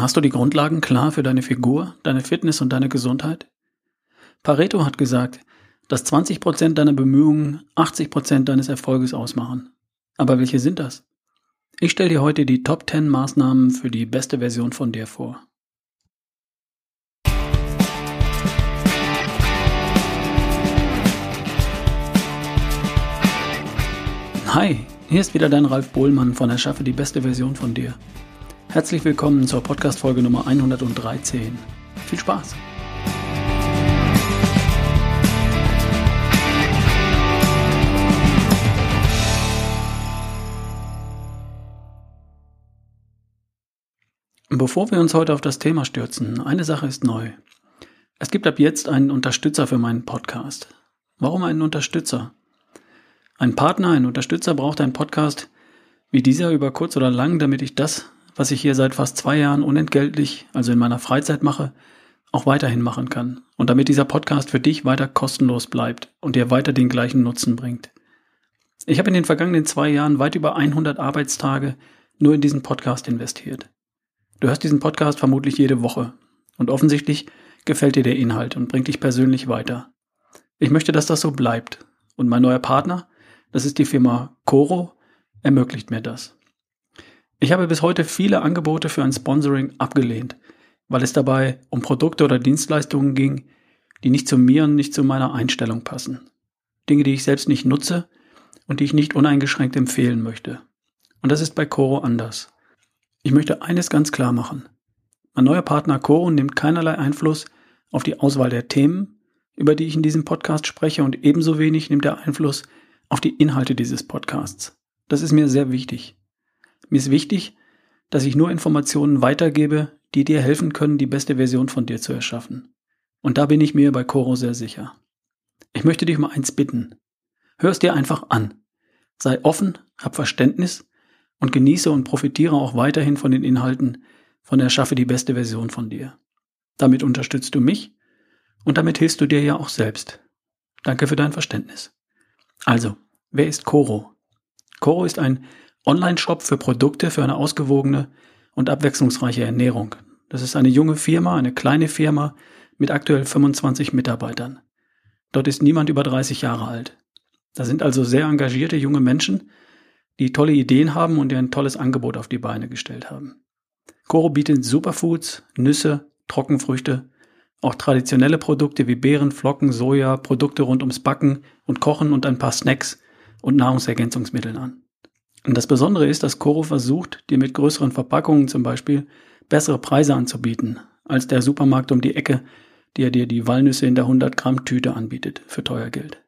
Hast du die Grundlagen klar für deine Figur, deine Fitness und deine Gesundheit? Pareto hat gesagt, dass 20% deiner Bemühungen 80% deines Erfolges ausmachen. Aber welche sind das? Ich stelle dir heute die Top 10 Maßnahmen für die beste Version von dir vor. Hi, hier ist wieder dein Ralf Bohlmann von Erschaffe die beste Version von dir. Herzlich willkommen zur Podcast-Folge Nummer 113. Viel Spaß! Bevor wir uns heute auf das Thema stürzen, eine Sache ist neu. Es gibt ab jetzt einen Unterstützer für meinen Podcast. Warum einen Unterstützer? Ein Partner, ein Unterstützer braucht einen Podcast wie dieser über kurz oder lang, damit ich das, was ich hier seit fast zwei Jahren unentgeltlich, also in meiner Freizeit mache, auch weiterhin machen kann. Und damit dieser Podcast für dich weiter kostenlos bleibt und dir weiter den gleichen Nutzen bringt. Ich habe in den vergangenen zwei Jahren weit über 100 Arbeitstage nur in diesen Podcast investiert. Du hörst diesen Podcast vermutlich jede Woche und offensichtlich gefällt dir der Inhalt und bringt dich persönlich weiter. Ich möchte, dass das so bleibt und mein neuer Partner, das ist die Firma Coro, ermöglicht mir das. Ich habe bis heute viele Angebote für ein Sponsoring abgelehnt, weil es dabei um Produkte oder Dienstleistungen ging, die nicht zu mir und nicht zu meiner Einstellung passen. Dinge, die ich selbst nicht nutze und die ich nicht uneingeschränkt empfehlen möchte. Und das ist bei Coro anders. Ich möchte eines ganz klar machen. Mein neuer Partner Coro nimmt keinerlei Einfluss auf die Auswahl der Themen, über die ich in diesem Podcast spreche und ebenso wenig nimmt er Einfluss auf die Inhalte dieses Podcasts. Das ist mir sehr wichtig. Mir ist wichtig, dass ich nur Informationen weitergebe, die dir helfen können, die beste Version von dir zu erschaffen. Und da bin ich mir bei Coro sehr sicher. Ich möchte dich um eins bitten. Hör es dir einfach an. Sei offen, hab Verständnis und genieße und profitiere auch weiterhin von den Inhalten von Erschaffe die beste Version von dir. Damit unterstützt du mich und damit hilfst du dir ja auch selbst. Danke für dein Verständnis. Also, wer ist Coro? Coro ist ein Online-Shop für Produkte für eine ausgewogene und abwechslungsreiche Ernährung. Das ist eine junge Firma, eine kleine Firma mit aktuell 25 Mitarbeitern. Dort ist niemand über 30 Jahre alt. Da sind also sehr engagierte junge Menschen, die tolle Ideen haben und ein tolles Angebot auf die Beine gestellt haben. Coro bietet Superfoods, Nüsse, Trockenfrüchte, auch traditionelle Produkte wie Beeren, Flocken, Soja, Produkte rund ums Backen und Kochen und ein paar Snacks und Nahrungsergänzungsmitteln an. Und das Besondere ist, dass Coro versucht, dir mit größeren Verpackungen zum Beispiel bessere Preise anzubieten, als der Supermarkt um die Ecke, der dir die Walnüsse in der 100 Gramm Tüte anbietet, für teuer Geld.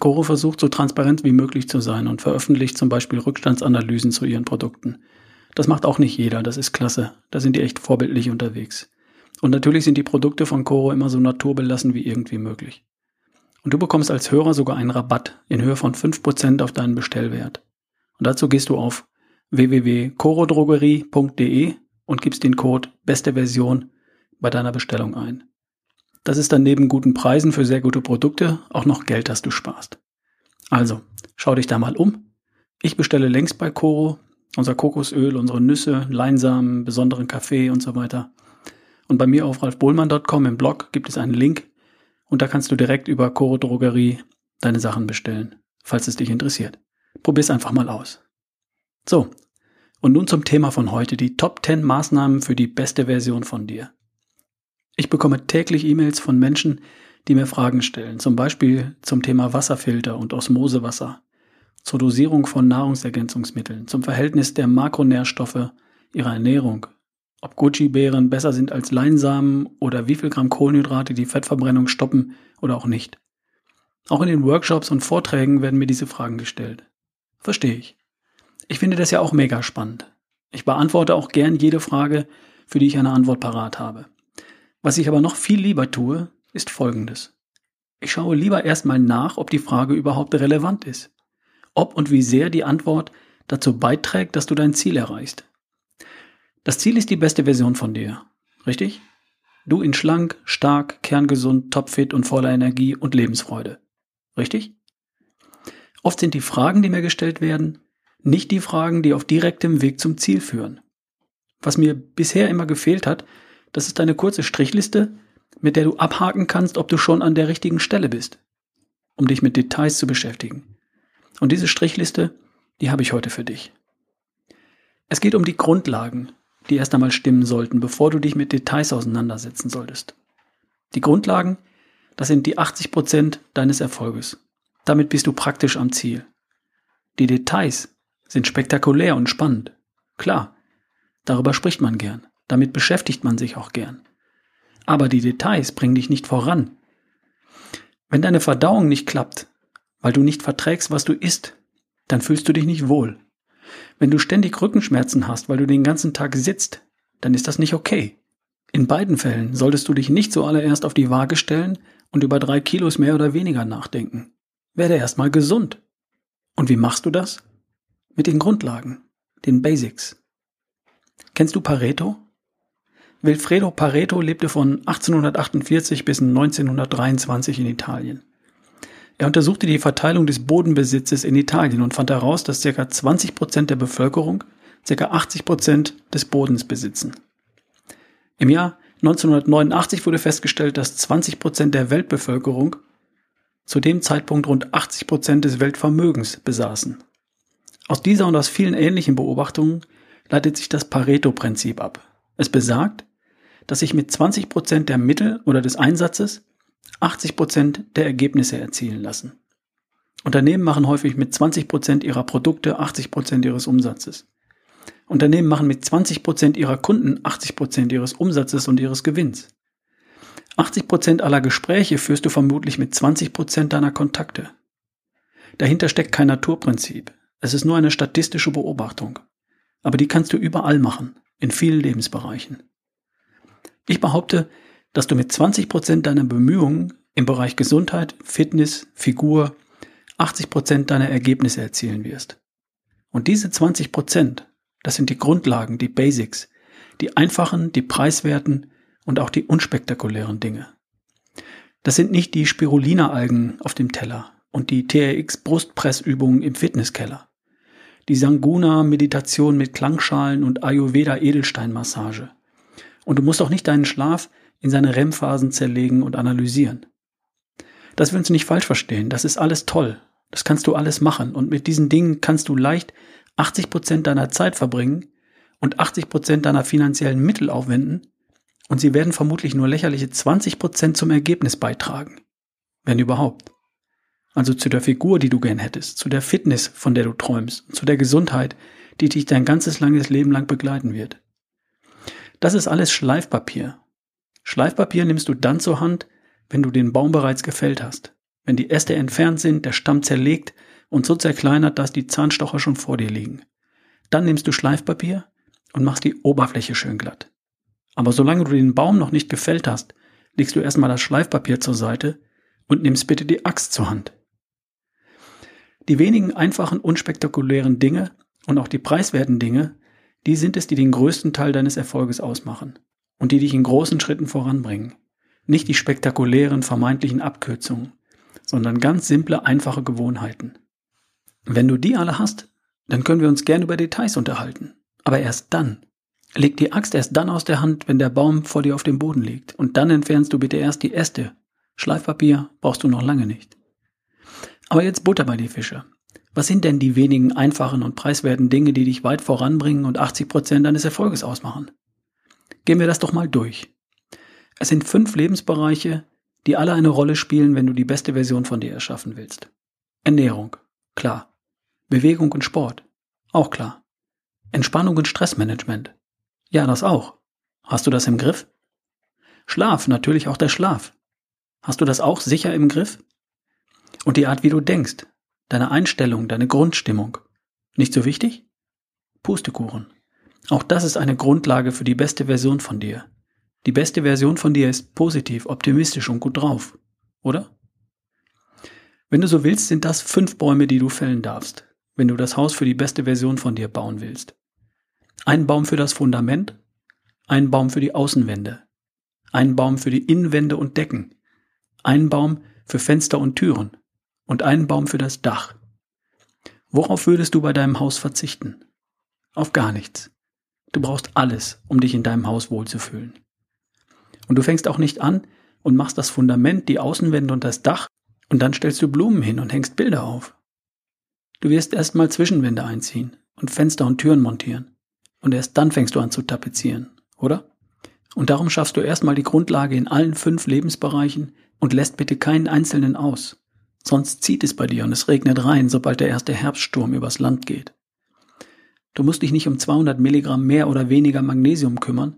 Coro versucht so transparent wie möglich zu sein und veröffentlicht zum Beispiel Rückstandsanalysen zu ihren Produkten. Das macht auch nicht jeder, das ist klasse. Da sind die echt vorbildlich unterwegs. Und natürlich sind die Produkte von Coro immer so naturbelassen wie irgendwie möglich. Und du bekommst als Hörer sogar einen Rabatt in Höhe von 5% auf deinen Bestellwert. Und dazu gehst du auf www.corodrogerie.de und gibst den Code beste Version bei deiner Bestellung ein. Das ist dann neben guten Preisen für sehr gute Produkte auch noch Geld, das du sparst. Also, schau dich da mal um. Ich bestelle längst bei Coro unser Kokosöl, unsere Nüsse, Leinsamen, besonderen Kaffee und so weiter. Und bei mir auf ralfbohlmann.com im Blog gibt es einen Link und da kannst du direkt über Coro Drogerie deine Sachen bestellen, falls es dich interessiert. Probier's einfach mal aus. So, und nun zum Thema von heute, die Top 10 Maßnahmen für die beste Version von dir. Ich bekomme täglich E-Mails von Menschen, die mir Fragen stellen, zum Beispiel zum Thema Wasserfilter und Osmosewasser, zur Dosierung von Nahrungsergänzungsmitteln, zum Verhältnis der Makronährstoffe ihrer Ernährung, ob Gucci-Beeren besser sind als Leinsamen oder wie viel Gramm Kohlenhydrate die Fettverbrennung stoppen oder auch nicht. Auch in den Workshops und Vorträgen werden mir diese Fragen gestellt. Verstehe ich. Ich finde das ja auch mega spannend. Ich beantworte auch gern jede Frage, für die ich eine Antwort parat habe. Was ich aber noch viel lieber tue, ist Folgendes. Ich schaue lieber erstmal nach, ob die Frage überhaupt relevant ist. Ob und wie sehr die Antwort dazu beiträgt, dass du dein Ziel erreichst. Das Ziel ist die beste Version von dir. Richtig? Du in schlank, stark, kerngesund, topfit und voller Energie und Lebensfreude. Richtig? Oft sind die Fragen, die mir gestellt werden, nicht die Fragen, die auf direktem Weg zum Ziel führen. Was mir bisher immer gefehlt hat, das ist eine kurze Strichliste, mit der du abhaken kannst, ob du schon an der richtigen Stelle bist, um dich mit Details zu beschäftigen. Und diese Strichliste, die habe ich heute für dich. Es geht um die Grundlagen, die erst einmal stimmen sollten, bevor du dich mit Details auseinandersetzen solltest. Die Grundlagen, das sind die 80 Prozent deines Erfolges. Damit bist du praktisch am Ziel. Die Details sind spektakulär und spannend. Klar, darüber spricht man gern, damit beschäftigt man sich auch gern. Aber die Details bringen dich nicht voran. Wenn deine Verdauung nicht klappt, weil du nicht verträgst, was du isst, dann fühlst du dich nicht wohl. Wenn du ständig Rückenschmerzen hast, weil du den ganzen Tag sitzt, dann ist das nicht okay. In beiden Fällen solltest du dich nicht zuallererst auf die Waage stellen und über drei Kilos mehr oder weniger nachdenken. Werde erstmal gesund. Und wie machst du das? Mit den Grundlagen, den Basics. Kennst du Pareto? Wilfredo Pareto lebte von 1848 bis 1923 in Italien. Er untersuchte die Verteilung des Bodenbesitzes in Italien und fand heraus, dass ca. 20 Prozent der Bevölkerung ca. 80 Prozent des Bodens besitzen. Im Jahr 1989 wurde festgestellt, dass 20 Prozent der Weltbevölkerung zu dem Zeitpunkt rund 80 Prozent des Weltvermögens besaßen. Aus dieser und aus vielen ähnlichen Beobachtungen leitet sich das Pareto-Prinzip ab. Es besagt, dass sich mit 20 Prozent der Mittel oder des Einsatzes 80 Prozent der Ergebnisse erzielen lassen. Unternehmen machen häufig mit 20 Prozent ihrer Produkte 80 Prozent ihres Umsatzes. Unternehmen machen mit 20 Prozent ihrer Kunden 80 Prozent ihres Umsatzes und ihres Gewinns. 80 Prozent aller Gespräche führst du vermutlich mit 20 Prozent deiner Kontakte. Dahinter steckt kein Naturprinzip. Es ist nur eine statistische Beobachtung. Aber die kannst du überall machen, in vielen Lebensbereichen. Ich behaupte, dass du mit 20 Prozent deiner Bemühungen im Bereich Gesundheit, Fitness, Figur 80 Prozent deiner Ergebnisse erzielen wirst. Und diese 20 Prozent, das sind die Grundlagen, die Basics, die einfachen, die preiswerten und auch die unspektakulären Dinge. Das sind nicht die Spirulina-Algen auf dem Teller und die TRX-Brustpressübungen im Fitnesskeller, die Sanguna-Meditation mit Klangschalen und Ayurveda-Edelsteinmassage. Und du musst auch nicht deinen Schlaf in seine REM-Phasen zerlegen und analysieren. Das wir uns nicht falsch verstehen, das ist alles toll. Das kannst du alles machen und mit diesen Dingen kannst du leicht 80 Prozent deiner Zeit verbringen und 80 Prozent deiner finanziellen Mittel aufwenden und sie werden vermutlich nur lächerliche 20 Prozent zum Ergebnis beitragen. Wenn überhaupt. Also zu der Figur, die du gern hättest, zu der Fitness, von der du träumst, zu der Gesundheit, die dich dein ganzes langes Leben lang begleiten wird. Das ist alles Schleifpapier Schleifpapier nimmst du dann zur Hand, wenn du den Baum bereits gefällt hast, wenn die Äste entfernt sind, der Stamm zerlegt und so zerkleinert, dass die Zahnstocher schon vor dir liegen. Dann nimmst du Schleifpapier und machst die Oberfläche schön glatt. Aber solange du den Baum noch nicht gefällt hast, legst du erstmal das Schleifpapier zur Seite und nimmst bitte die Axt zur Hand. Die wenigen einfachen, unspektakulären Dinge und auch die preiswerten Dinge, die sind es, die den größten Teil deines Erfolges ausmachen und die dich in großen Schritten voranbringen. Nicht die spektakulären vermeintlichen Abkürzungen, sondern ganz simple, einfache Gewohnheiten. Wenn du die alle hast, dann können wir uns gern über Details unterhalten. Aber erst dann. Leg die Axt erst dann aus der Hand, wenn der Baum vor dir auf dem Boden liegt. Und dann entfernst du bitte erst die Äste. Schleifpapier brauchst du noch lange nicht. Aber jetzt Butter bei die Fische. Was sind denn die wenigen einfachen und preiswerten Dinge, die dich weit voranbringen und 80 Prozent deines Erfolges ausmachen? Gehen wir das doch mal durch. Es sind fünf Lebensbereiche, die alle eine Rolle spielen, wenn du die beste Version von dir erschaffen willst. Ernährung, klar. Bewegung und Sport, auch klar. Entspannung und Stressmanagement, ja, das auch. Hast du das im Griff? Schlaf, natürlich auch der Schlaf. Hast du das auch sicher im Griff? Und die Art, wie du denkst, deine Einstellung, deine Grundstimmung. Nicht so wichtig? Pustekuchen. Auch das ist eine Grundlage für die beste Version von dir. Die beste Version von dir ist positiv, optimistisch und gut drauf, oder? Wenn du so willst, sind das fünf Bäume, die du fällen darfst, wenn du das Haus für die beste Version von dir bauen willst. Ein Baum für das Fundament, ein Baum für die Außenwände, ein Baum für die Innenwände und Decken, ein Baum für Fenster und Türen und ein Baum für das Dach. Worauf würdest du bei deinem Haus verzichten? Auf gar nichts. Du brauchst alles, um dich in deinem Haus wohlzufühlen. Und du fängst auch nicht an und machst das Fundament, die Außenwände und das Dach und dann stellst du Blumen hin und hängst Bilder auf. Du wirst erstmal Zwischenwände einziehen und Fenster und Türen montieren. Und erst dann fängst du an zu tapezieren, oder? Und darum schaffst du erstmal die Grundlage in allen fünf Lebensbereichen und lässt bitte keinen einzelnen aus. Sonst zieht es bei dir und es regnet rein, sobald der erste Herbststurm übers Land geht. Du musst dich nicht um 200 Milligramm mehr oder weniger Magnesium kümmern,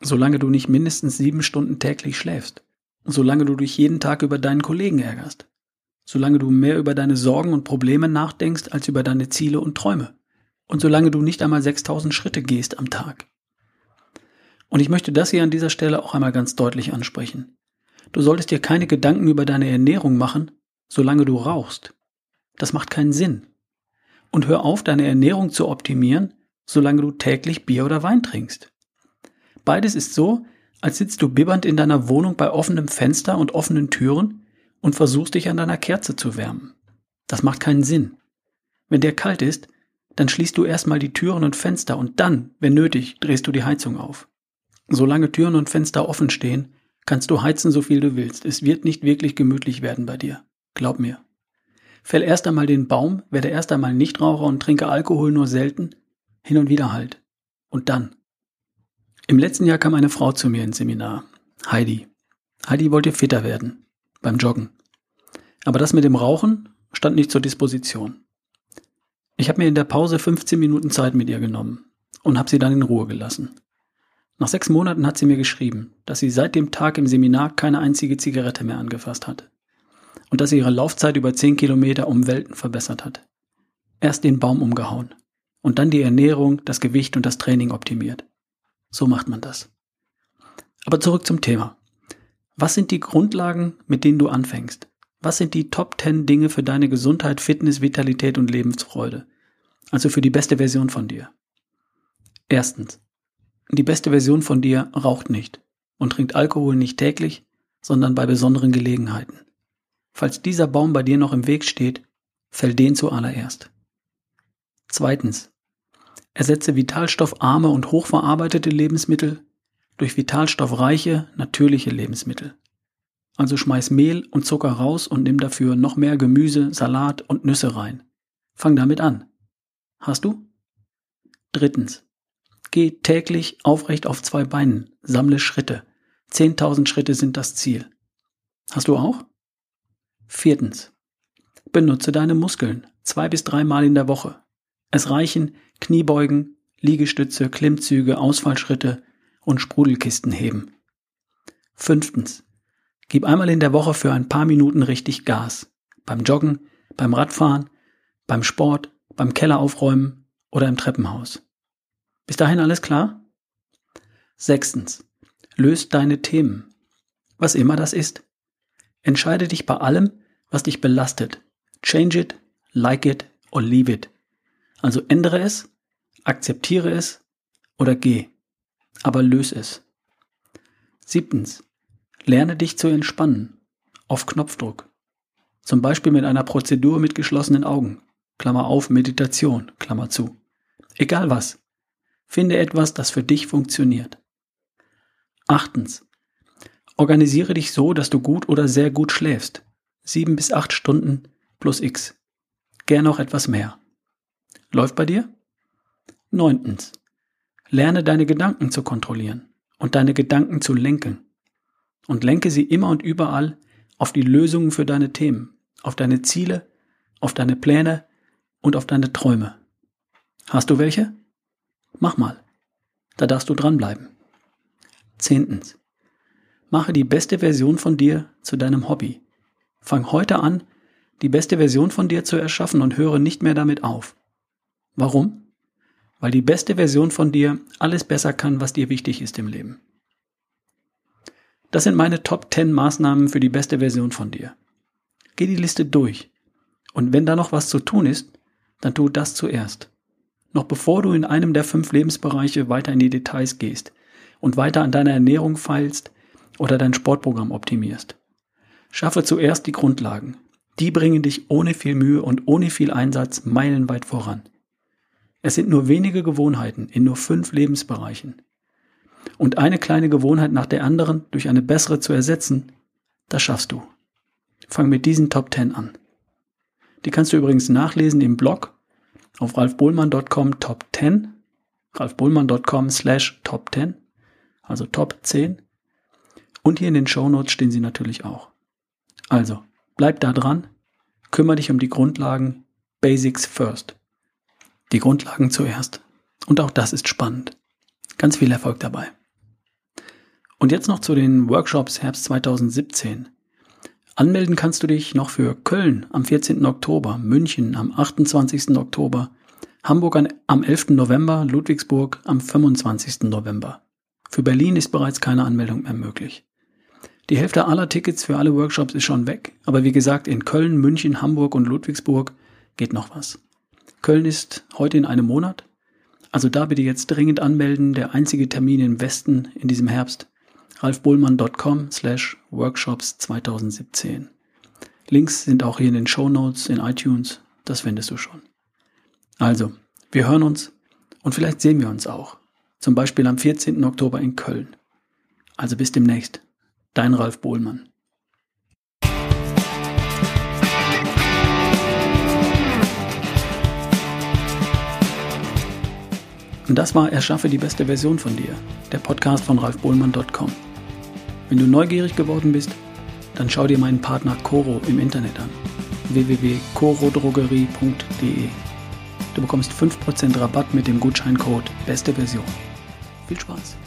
solange du nicht mindestens sieben Stunden täglich schläfst, solange du dich jeden Tag über deinen Kollegen ärgerst, solange du mehr über deine Sorgen und Probleme nachdenkst als über deine Ziele und Träume und solange du nicht einmal 6000 Schritte gehst am Tag. Und ich möchte das hier an dieser Stelle auch einmal ganz deutlich ansprechen. Du solltest dir keine Gedanken über deine Ernährung machen, solange du rauchst. Das macht keinen Sinn und hör auf, deine Ernährung zu optimieren, solange du täglich Bier oder Wein trinkst. Beides ist so, als sitzt du bibbernd in deiner Wohnung bei offenem Fenster und offenen Türen und versuchst dich an deiner Kerze zu wärmen. Das macht keinen Sinn. Wenn der kalt ist, dann schließt du erstmal die Türen und Fenster und dann, wenn nötig, drehst du die Heizung auf. Solange Türen und Fenster offen stehen, kannst du heizen, so viel du willst. Es wird nicht wirklich gemütlich werden bei dir. Glaub mir. Fäll erst einmal den Baum, werde erst einmal Nichtraucher und trinke Alkohol nur selten, hin und wieder halt. Und dann. Im letzten Jahr kam eine Frau zu mir ins Seminar, Heidi. Heidi wollte fitter werden, beim Joggen. Aber das mit dem Rauchen stand nicht zur Disposition. Ich habe mir in der Pause 15 Minuten Zeit mit ihr genommen und habe sie dann in Ruhe gelassen. Nach sechs Monaten hat sie mir geschrieben, dass sie seit dem Tag im Seminar keine einzige Zigarette mehr angefasst hat und dass sie ihre Laufzeit über 10 Kilometer um Welten verbessert hat. Erst den Baum umgehauen und dann die Ernährung, das Gewicht und das Training optimiert. So macht man das. Aber zurück zum Thema. Was sind die Grundlagen, mit denen du anfängst? Was sind die Top 10 Dinge für deine Gesundheit, Fitness, Vitalität und Lebensfreude? Also für die beste Version von dir. Erstens. Die beste Version von dir raucht nicht und trinkt Alkohol nicht täglich, sondern bei besonderen Gelegenheiten. Falls dieser Baum bei dir noch im Weg steht, fäll den zuallererst. Zweitens. Ersetze vitalstoffarme und hochverarbeitete Lebensmittel durch vitalstoffreiche, natürliche Lebensmittel. Also schmeiß Mehl und Zucker raus und nimm dafür noch mehr Gemüse, Salat und Nüsse rein. Fang damit an. Hast du? Drittens. Geh täglich aufrecht auf zwei Beinen, sammle Schritte. Zehntausend Schritte sind das Ziel. Hast du auch? Viertens. Benutze deine Muskeln zwei bis dreimal in der Woche. Es reichen Kniebeugen, Liegestütze, Klimmzüge, Ausfallschritte und Sprudelkisten heben. Fünftens. Gib einmal in der Woche für ein paar Minuten richtig Gas. Beim Joggen, beim Radfahren, beim Sport, beim Keller aufräumen oder im Treppenhaus. Bis dahin alles klar? Sechstens. Löst deine Themen. Was immer das ist. Entscheide dich bei allem, was dich belastet. Change it, like it or leave it. Also ändere es, akzeptiere es oder geh. Aber löse es. Siebtens. Lerne dich zu entspannen. Auf Knopfdruck. Zum Beispiel mit einer Prozedur mit geschlossenen Augen. Klammer auf, Meditation, Klammer zu. Egal was. Finde etwas, das für dich funktioniert. Achtens. Organisiere dich so, dass du gut oder sehr gut schläfst sieben bis acht Stunden plus X. Gern auch etwas mehr. Läuft bei dir? Neuntens. Lerne deine Gedanken zu kontrollieren und deine Gedanken zu lenken. Und lenke sie immer und überall auf die Lösungen für deine Themen, auf deine Ziele, auf deine Pläne und auf deine Träume. Hast du welche? Mach mal. Da darfst du dranbleiben. Zehntens. Mache die beste Version von dir zu deinem Hobby Fang heute an, die beste Version von dir zu erschaffen und höre nicht mehr damit auf. Warum? Weil die beste Version von dir alles besser kann, was dir wichtig ist im Leben. Das sind meine Top 10 Maßnahmen für die beste Version von dir. Geh die Liste durch. Und wenn da noch was zu tun ist, dann tu das zuerst. Noch bevor du in einem der fünf Lebensbereiche weiter in die Details gehst und weiter an deiner Ernährung feilst oder dein Sportprogramm optimierst. Schaffe zuerst die Grundlagen. Die bringen dich ohne viel Mühe und ohne viel Einsatz meilenweit voran. Es sind nur wenige Gewohnheiten in nur fünf Lebensbereichen. Und eine kleine Gewohnheit nach der anderen durch eine bessere zu ersetzen, das schaffst du. Fang mit diesen Top 10 an. Die kannst du übrigens nachlesen im Blog auf ralfbohlmann.com Top 10, ralfbohlmann.com slash Top 10, also Top 10. Und hier in den Show Notes stehen sie natürlich auch. Also, bleib da dran, kümmere dich um die Grundlagen, Basics first. Die Grundlagen zuerst. Und auch das ist spannend. Ganz viel Erfolg dabei. Und jetzt noch zu den Workshops Herbst 2017. Anmelden kannst du dich noch für Köln am 14. Oktober, München am 28. Oktober, Hamburg am 11. November, Ludwigsburg am 25. November. Für Berlin ist bereits keine Anmeldung mehr möglich. Die Hälfte aller Tickets für alle Workshops ist schon weg, aber wie gesagt, in Köln, München, Hamburg und Ludwigsburg geht noch was. Köln ist heute in einem Monat, also da bitte jetzt dringend anmelden, der einzige Termin im Westen in diesem Herbst ralfbohlmann.com slash workshops 2017. Links sind auch hier in den Show Notes in iTunes, das findest du schon. Also, wir hören uns und vielleicht sehen wir uns auch. Zum Beispiel am 14. Oktober in Köln. Also bis demnächst. Dein Ralf Bohlmann. Und das war Erschaffe die beste Version von dir, der Podcast von ralfbohlmann.com. Wenn du neugierig geworden bist, dann schau dir meinen Partner Coro im Internet an. www.corodrogerie.de Du bekommst 5% Rabatt mit dem Gutscheincode Beste Version. Viel Spaß!